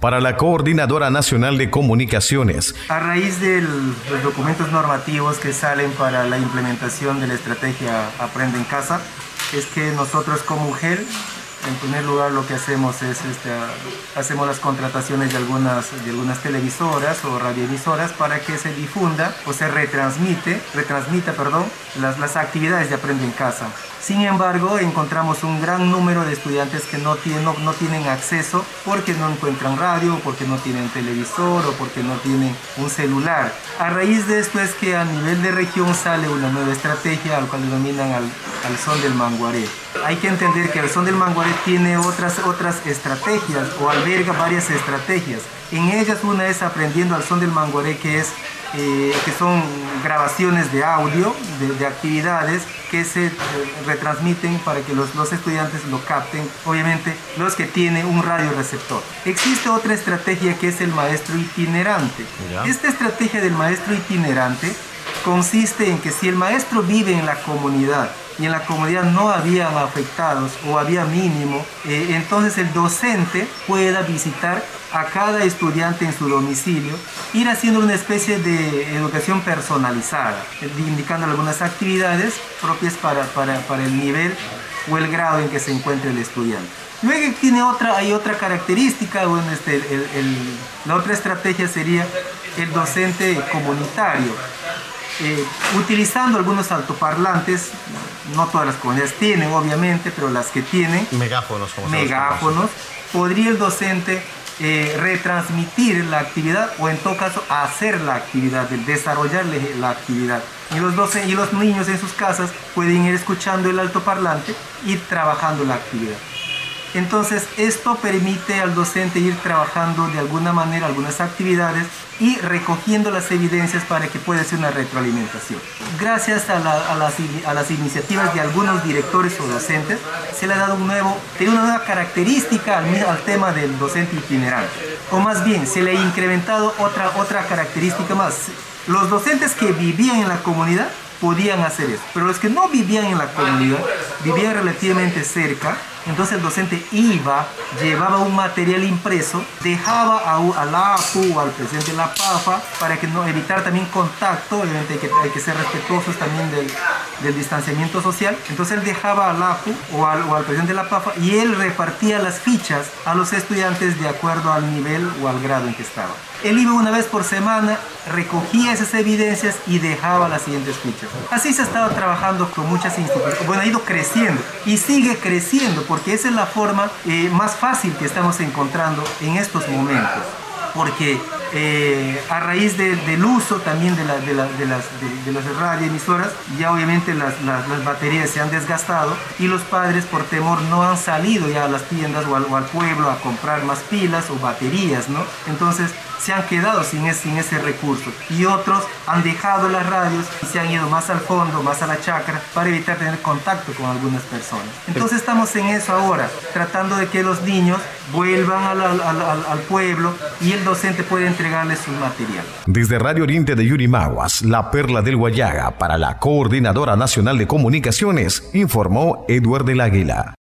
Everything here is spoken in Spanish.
para la Coordinadora Nacional de Comunicaciones. A raíz de los documentos normativos que salen para la implementación de la estrategia Aprende en Casa, es que nosotros como UGEL, en primer lugar lo que hacemos es este, hacemos las contrataciones de algunas, de algunas televisoras o radioemisoras para que se difunda o se retransmite, retransmita perdón, las, las actividades de Aprende en Casa. Sin embargo, encontramos un gran número de estudiantes que no tienen, no, tienen acceso porque no encuentran radio, porque no tienen televisor o porque no tienen un celular. A raíz de esto es que a nivel de región sale una nueva estrategia al cual denominan al, al son del manguaré. Hay que entender que el son del manguaré tiene otras, otras estrategias o alberga varias estrategias. En ellas una es aprendiendo al son del manguaré que es eh, que son grabaciones de audio de, actividades que se eh, retransmiten para que los, los, estudiantes lo capten, obviamente los que tienen un radio receptor. Existe otra estrategia que es el maestro itinerante. Esta estrategia del maestro itinerante consiste en que si el maestro vive en la comunidad y en la comunidad no habían afectados o había mínimo, eh, entonces el docente pueda visitar a cada estudiante en su domicilio, ir haciendo una especie de educación personalizada, indicando algunas actividades propias para, para, para el nivel o el grado en que se encuentre el estudiante. Luego tiene otra, hay otra característica, bueno, este, el, la otra estrategia sería el docente comunitario. Eh, utilizando algunos altoparlantes, no todas las comunidades tienen obviamente, pero las que tienen, megáfonos, como megáfonos podría el docente eh, retransmitir la actividad o en todo caso hacer la actividad, desarrollarle la actividad. Y los, y los niños en sus casas pueden ir escuchando el altoparlante y trabajando la actividad. Entonces, esto permite al docente ir trabajando de alguna manera algunas actividades y recogiendo las evidencias para que pueda ser una retroalimentación. Gracias a, las, iniciativas de algunos directores o docentes, se le ha dado un nuevo, una nueva característica al, tema del docente itinerante. O más bien, se le ha incrementado otra, otra característica más. Los docentes que vivían en la comunidad podían hacer eso, pero los que no vivían en la comunidad, vivían relativamente cerca, entonces el docente iba, llevaba un material impreso, dejaba a, la APU o al presidente de la PAFA para que no evitar también contacto, obviamente hay que, hay que ser respetuosos también del, del, distanciamiento social. Entonces él dejaba al APU o al, o al presidente de la PAFA y él repartía las fichas a los estudiantes de acuerdo al nivel o al grado en que estaba. Él iba una vez por semana, recogía esas evidencias y dejaba las siguientes fichas. Así se ha estado trabajando con muchas instituciones. Bueno, ha ido creciendo y sigue creciendo porque esa es la forma eh, más fácil que estamos encontrando en estos momentos. Porque eh, a raíz del uso también de, de, las, de, las radioemisoras, ya obviamente las, las, baterías se han desgastado y los padres por temor no han salido ya a las tiendas o al, o al pueblo a comprar más pilas o baterías, ¿no? Entonces se han quedado sin ese, sin ese recurso y otros han dejado las radios y se han ido más al fondo, más a la chacra para evitar tener contacto con algunas personas. Entonces estamos en eso ahora, tratando de que los niños vuelvan al, pueblo y el docente pueda entregarles su material. Desde Radio Oriente de Yurimaguas, la perla del Guayaga para la Coordinadora Nacional de Comunicaciones, informó Edward del Águila.